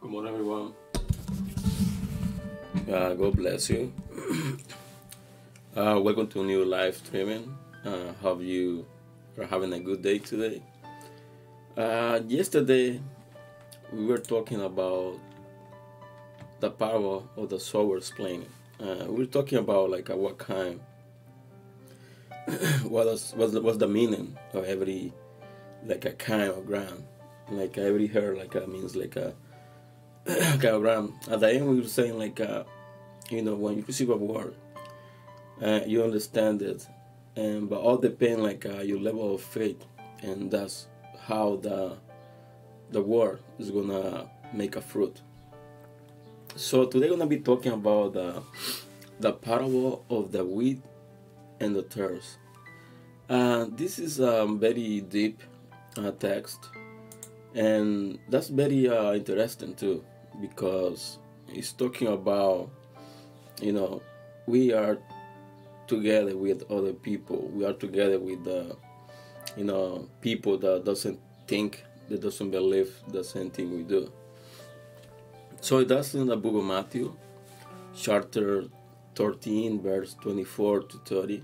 Good morning, everyone. Uh, God bless you. uh, welcome to new live streaming. Uh, hope you are having a good day today. Uh, yesterday, we were talking about the power of the sower's planning. Uh, we were talking about like uh, what kind, what is what's the, the meaning of every like a kind of ground, like every her like uh, means like a kind. At the end, we were saying like uh, you know when you receive a word, uh, you understand it, and but all depend like uh, your level of faith, and that's how the the word is gonna make a fruit. So today we're gonna be talking about the the parable of the wheat and the tares. Uh, this is a very deep uh, text, and that's very uh, interesting too because it's talking about you know we are together with other people. We are together with the you know people that doesn't think that doesn't believe the same thing we do. So that's in the book of Matthew, chapter 13, verse 24 to 30.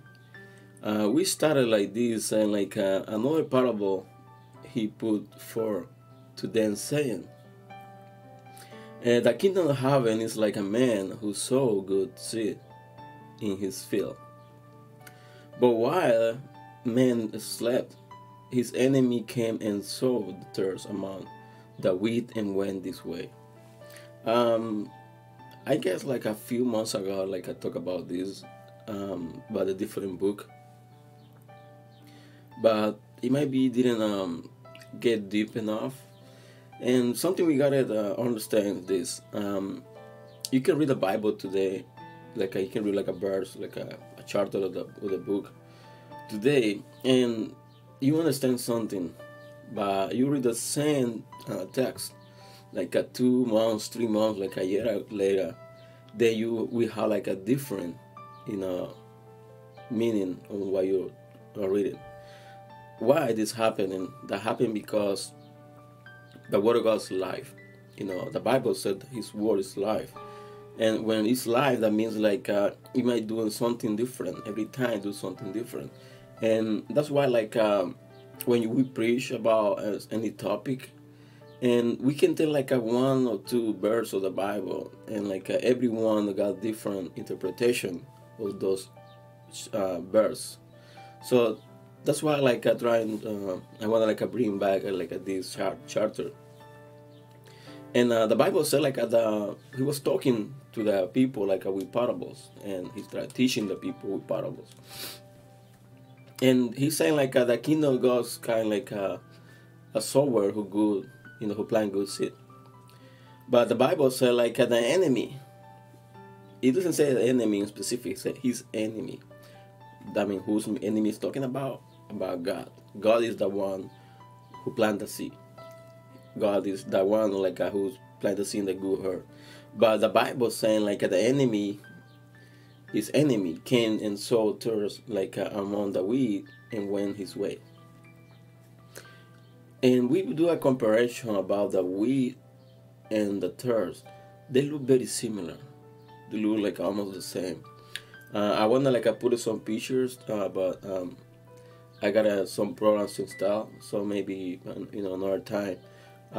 Uh, we started like this, and like uh, another parable he put for to them, saying, uh, The kingdom of heaven is like a man who sowed good seed in his field. But while man slept, his enemy came and sowed the tares among the wheat and went this way. Um, I guess like a few months ago, like I talked about this, um, about a different book, but it might be didn't um, get deep enough. And something we gotta uh, understand this: um, you can read the Bible today, like you can read like a verse, like a, a chapter of the of the book today, and you understand something, but you read the same uh, text like a two months, three months, like a year later, then you we have like a different, you know, meaning on what you are reading. Why this happening? That happened because the word of God's life. You know, the Bible said His word is life, and when it's life, that means like uh, you might doing something different every time. Do something different, and that's why like um, when we preach about uh, any topic and we can tell like a one or two verse of the bible and like uh, everyone got different interpretation of those uh, verse so that's why like i try and uh, i want to like bring back uh, like this chart charter and uh, the bible said like uh, the he was talking to the people like uh, with parables and he started teaching the people with parables and he's saying like uh, the kingdom of god's kind of like uh, a sower who good you know, who plant good seed. But the Bible said like uh, the enemy. It doesn't say the enemy in specific. It his enemy. That means whose enemy is talking about? About God. God is the one who planted the seed. God is the one like uh, who's plant the seed in the good earth. But the Bible saying like uh, the enemy, his enemy came and sowed tares like uh, among the wheat and went his way. And we do a comparison about the wheat and the tares. They look very similar. They look like almost the same. Uh, I wanna like I put some pictures, uh, but um, I got uh, some programs to install. So maybe you know another time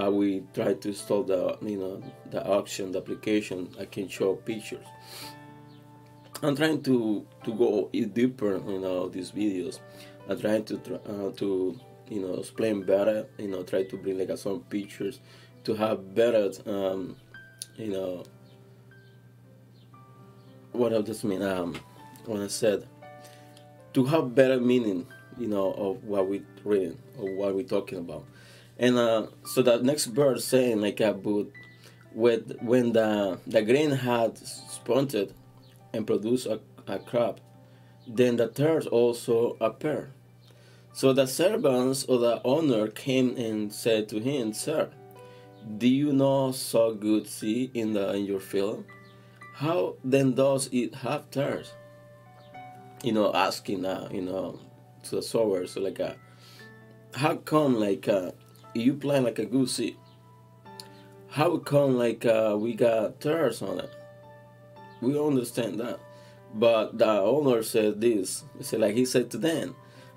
uh, we try to install the you know the auction, the application. I can show pictures. I'm trying to to go deeper you know these videos. I'm trying to uh, to you know explain better you know try to bring like some pictures to have better um you know what does this mean um when i said to have better meaning you know of what we're reading or what we're talking about and uh so the next verse saying like about with when the the grain had sprouted and produced a, a crop then the tares also appear so the servants of the owner came and said to him, Sir, do you not sow good seed in the in your field? How then does it have tares? You know, asking, uh, you know, to the sower, so like, uh, how come like uh, you plant like a goosey. how come like uh, we got tares on it? We understand that. But the owner said this. He said, like he said to them,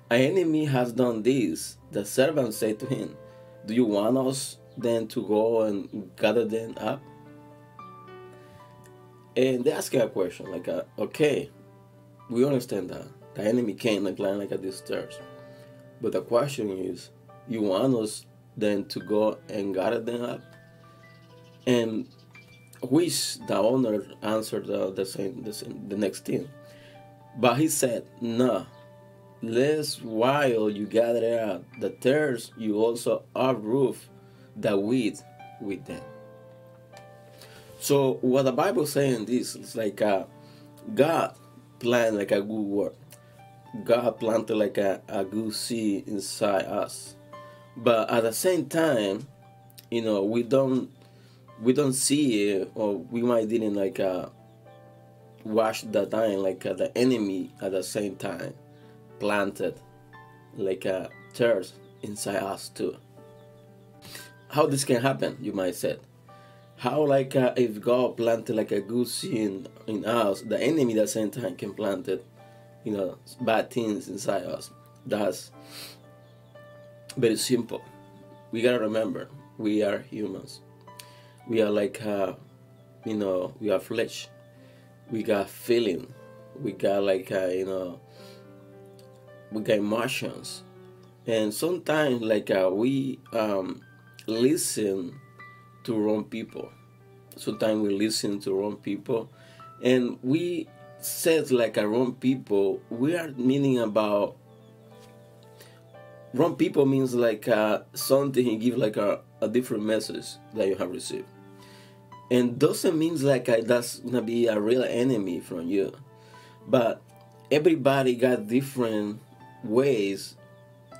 An enemy has done this. The servant said to him, Do you want us then to go and gather them up? And they ask a question like, uh, okay, we understand that. The enemy came and climbed like a stairs. But the question is, you want us then to go and gather them up? And which the owner answered the, the same, the same, the next thing. But he said, no, lest while you gather up the tares, you also uproot the wheat with them. So what the Bible saying this is like uh, God planned like a good work. God planted like a, a good seed inside us. But at the same time, you know, we don't we don't see it or we might didn't like uh watch the time like uh, the enemy at the same time planted like a uh, tares inside us too. How this can happen, you might say how like uh, if God planted like a good seed in us, the enemy at the same time can plant it, you know, bad things inside us. That's very simple. We gotta remember we are humans. We are like uh, you know, we are flesh. We got feeling. We got like uh, you know, we got emotions, and sometimes like uh, we um, listen to wrong people. Sometimes we listen to wrong people, and we said like a wrong people. We are meaning about wrong people means like uh, something he give like a, a different message that you have received, and doesn't means like uh, that's gonna be a real enemy from you, but everybody got different ways,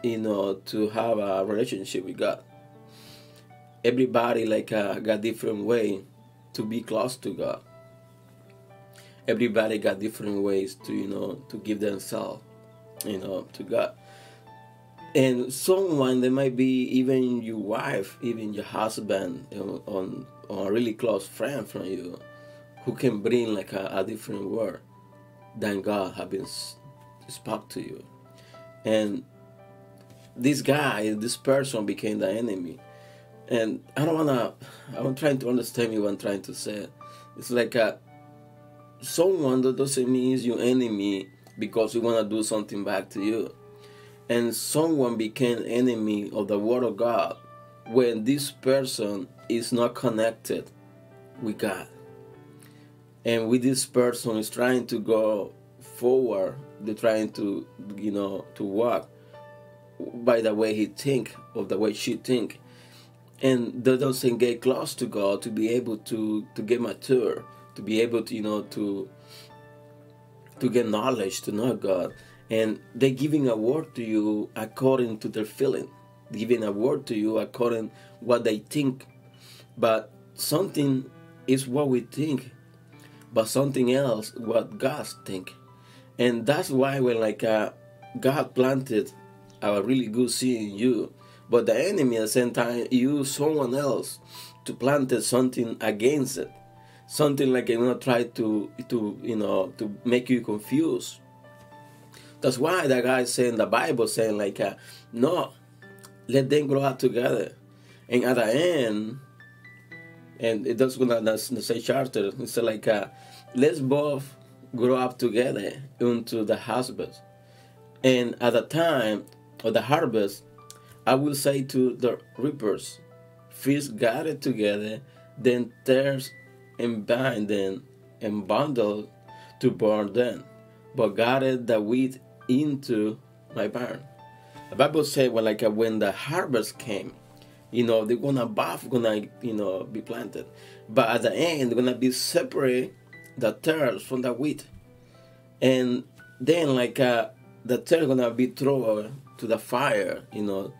you know, to have a relationship with God everybody like uh, got different way to be close to God. Everybody got different ways to you know to give themselves, you know, to God. And someone that might be even your wife, even your husband, you know, on on a really close friend from you, who can bring like a, a different word than God have been spoke to you. And this guy, this person became the enemy and I don't wanna. I'm trying to understand you. What I'm trying to say. It's like a, someone that doesn't mean is your enemy because we wanna do something back to you, and someone became enemy of the word of God when this person is not connected with God, and with this person is trying to go forward. They're trying to, you know, to walk by the way he think or the way she think and that doesn't get close to God to be able to to get mature, to be able to you know to to get knowledge, to know God, and they're giving a word to you according to their feeling, giving a word to you according what they think, but something is what we think, but something else what God think, and that's why when like uh, God planted a really good seed in you but the enemy at the same time use someone else to plant something against it. Something like you know try to to you know to make you confused. That's why that guy is saying the Bible saying like uh, no, let them grow up together. And at the end, and it does gonna the say charter. It's like uh, let's both grow up together into the harvest. And at the time of the harvest, I will say to the reapers, First gather together, then tares and bind them and bundle to burn them, but gather the wheat into my barn. The Bible says, well, like uh, when the harvest came, you know, they're gonna both gonna, you know, be planted. But at the end, gonna be separate the tares from the wheat. And then like uh, the tares gonna be thrown to the fire, you know,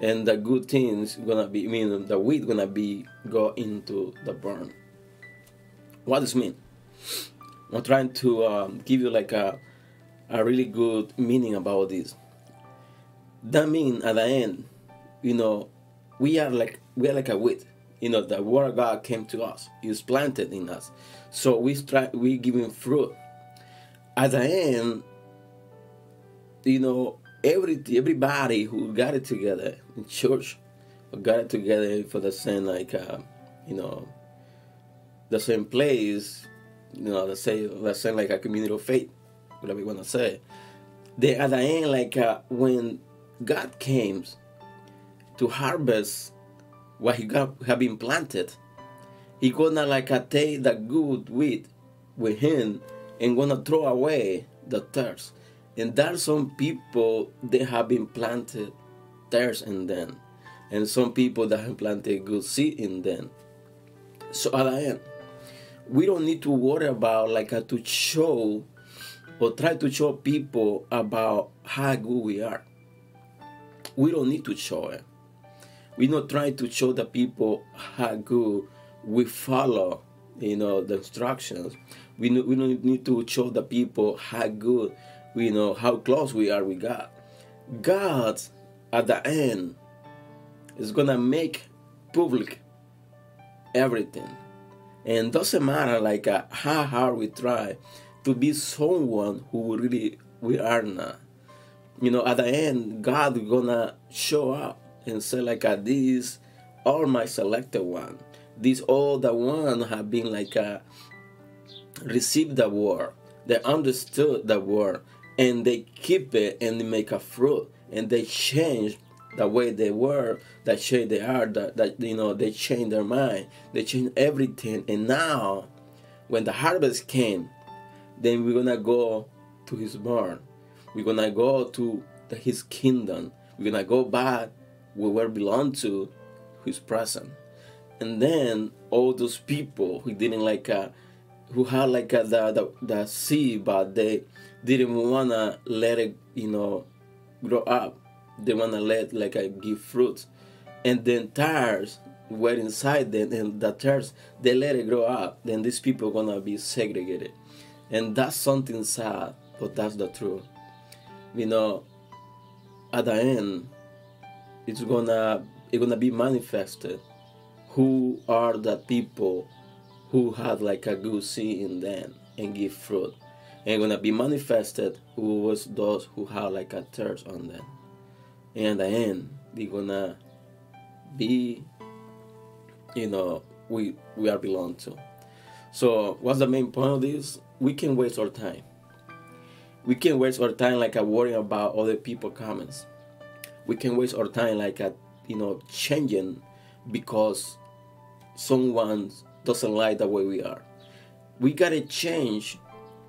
and the good things gonna be I mean the wheat gonna be go into the burn. What does mean? I'm trying to um, give you like a a really good meaning about this. That mean at the end, you know, we are like we are like a wheat. you know, the word of God came to us. Was planted in us. So we try we giving fruit. At the end, you know, every everybody who got it together in church, got it together for the same like, uh, you know, the same place, you know, the same say let's like a community of faith, whatever you want to say. They at the end, like uh, when God came to harvest what He got have been planted, He gonna like uh, take the good wheat with Him and gonna throw away the tares. And there's some people they have been planted tares in them, and some people that have planted good seed in them. So at the end, we don't need to worry about like uh, to show or try to show people about how good we are. We don't need to show it. We're not trying to show the people how good we follow, you know, the instructions. We, we don't need to show the people how good, we know, how close we are with God. God, at the end, is gonna make public everything. And doesn't matter like uh, how hard we try to be someone who really we are now. You know, at the end, God gonna show up and say like, uh, "These are my selected one. These all the one have been like uh, received the word. They understood the word, and they keep it and they make a fruit, and they change the way they were, that shape they are, that, that you know they change their mind, they change everything, and now when the harvest came, then we're gonna go to his barn. We're gonna go to the, his kingdom. We're gonna go back where we belong to his presence. And then all those people who didn't like uh, who had like uh, the, the the seed but they didn't wanna let it, you know, grow up. They wanna let like uh, give fruit. And then tares were inside them and the tares they let it grow up, then these people gonna be segregated and that's something sad but that's the truth. You know at the end it's gonna it's gonna be manifested who are the people who had like a good seed in them and give fruit. And gonna be manifested who was those who had like a thirst on them. And at the end they're gonna be you know we we are belong to so what's the main point of this we can waste our time. We can waste our time like a worrying about other people comments. We can waste our time like a you know changing because someone doesn't like the way we are. We gotta change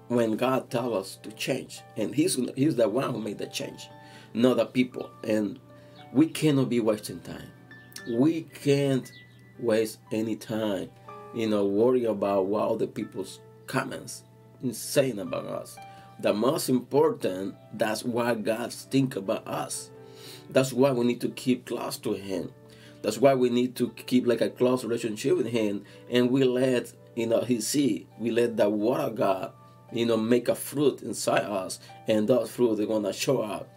when God tells us to change, and He's He's the one who made the change, not the people. And we cannot be wasting time. We can't waste any time, you know, worry about what other people's comments saying about us. The most important, that's why God think about us. That's why we need to keep close to Him. That's why we need to keep like a close relationship with Him, and we let you know He see. We let the Word of God, you know, make a fruit inside us, and that fruit they're gonna show up,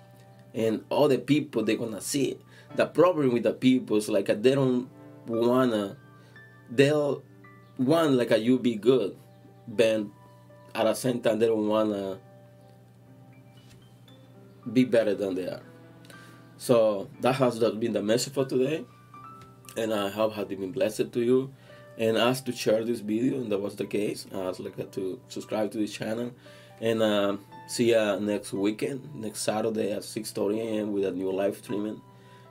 and all the people they're gonna see it. The problem with the people is like they don't wanna, they'll want like a you be good, but at the same time they don't wanna be better than they are. So that has been the message for today, and I hope has been blessed to you. And ask to share this video, and that was the case. Ask like to subscribe to this channel, and uh, see you next weekend, next Saturday at 6:30 a.m. with a new live streaming.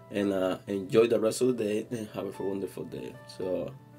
And uh, enjoy the rest of the day, and have a wonderful day. So.